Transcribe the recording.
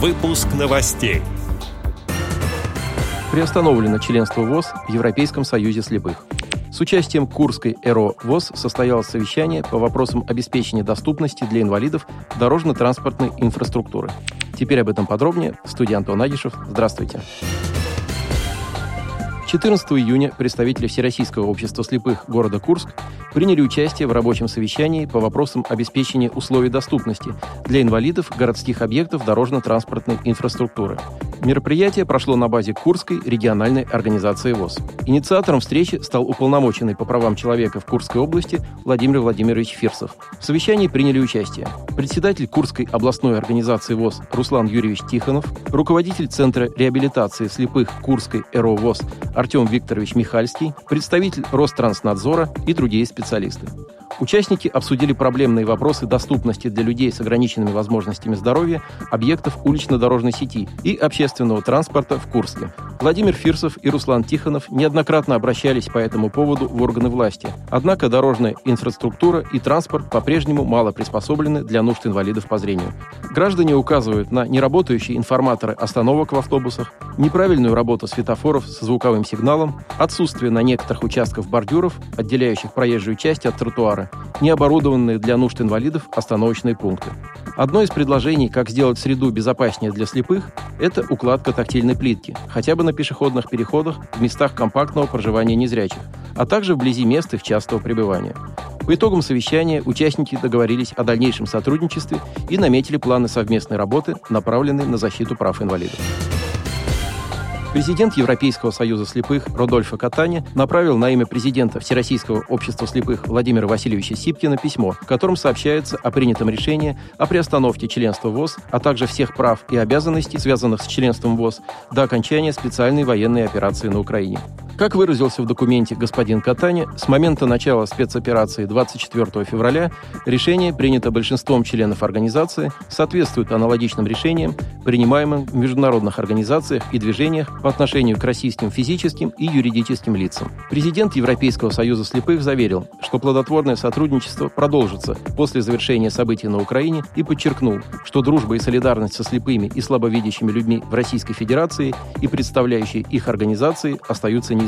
Выпуск новостей. Приостановлено членство ВОЗ в Европейском союзе слепых. С участием Курской ЭРО ВОЗ состоялось совещание по вопросам обеспечения доступности для инвалидов дорожно-транспортной инфраструктуры. Теперь об этом подробнее. В студии Антон Агишев. Здравствуйте. 14 июня представители Всероссийского общества слепых города Курск приняли участие в рабочем совещании по вопросам обеспечения условий доступности для инвалидов городских объектов дорожно-транспортной инфраструктуры. Мероприятие прошло на базе Курской региональной организации ВОЗ. Инициатором встречи стал уполномоченный по правам человека в Курской области Владимир Владимирович Фирсов. В совещании приняли участие председатель Курской областной организации ВОЗ Руслан Юрьевич Тихонов, руководитель Центра реабилитации слепых Курской ЭРО ВОЗ Артем Викторович Михальский, представитель Ространснадзора и другие специалисты. Участники обсудили проблемные вопросы доступности для людей с ограниченными возможностями здоровья объектов улично-дорожной сети и общественного транспорта в Курске. Владимир Фирсов и Руслан Тихонов неоднократно обращались по этому поводу в органы власти. Однако дорожная инфраструктура и транспорт по-прежнему мало приспособлены для нужд инвалидов по зрению. Граждане указывают на неработающие информаторы остановок в автобусах, неправильную работу светофоров с звуковым сигналом, отсутствие на некоторых участках бордюров, отделяющих проезжую часть от тротуара, необорудованные для нужд инвалидов остановочные пункты. Одно из предложений, как сделать среду безопаснее для слепых, это укладка тактильной плитки, хотя бы на пешеходных переходах в местах компактного проживания незрячих, а также вблизи мест их частого пребывания. По итогам совещания участники договорились о дальнейшем сотрудничестве и наметили планы совместной работы, направленные на защиту прав инвалидов. Президент Европейского союза слепых Родольфо Катани направил на имя президента Всероссийского общества слепых Владимира Васильевича Сипкина письмо, в котором сообщается о принятом решении о приостановке членства ВОЗ, а также всех прав и обязанностей, связанных с членством ВОЗ, до окончания специальной военной операции на Украине. Как выразился в документе господин Катани, с момента начала спецоперации 24 февраля решение, принято большинством членов организации, соответствует аналогичным решениям, принимаемым в международных организациях и движениях по отношению к российским физическим и юридическим лицам. Президент Европейского союза слепых заверил, что плодотворное сотрудничество продолжится после завершения событий на Украине и подчеркнул, что дружба и солидарность со слепыми и слабовидящими людьми в Российской Федерации и представляющие их организации остаются неизменными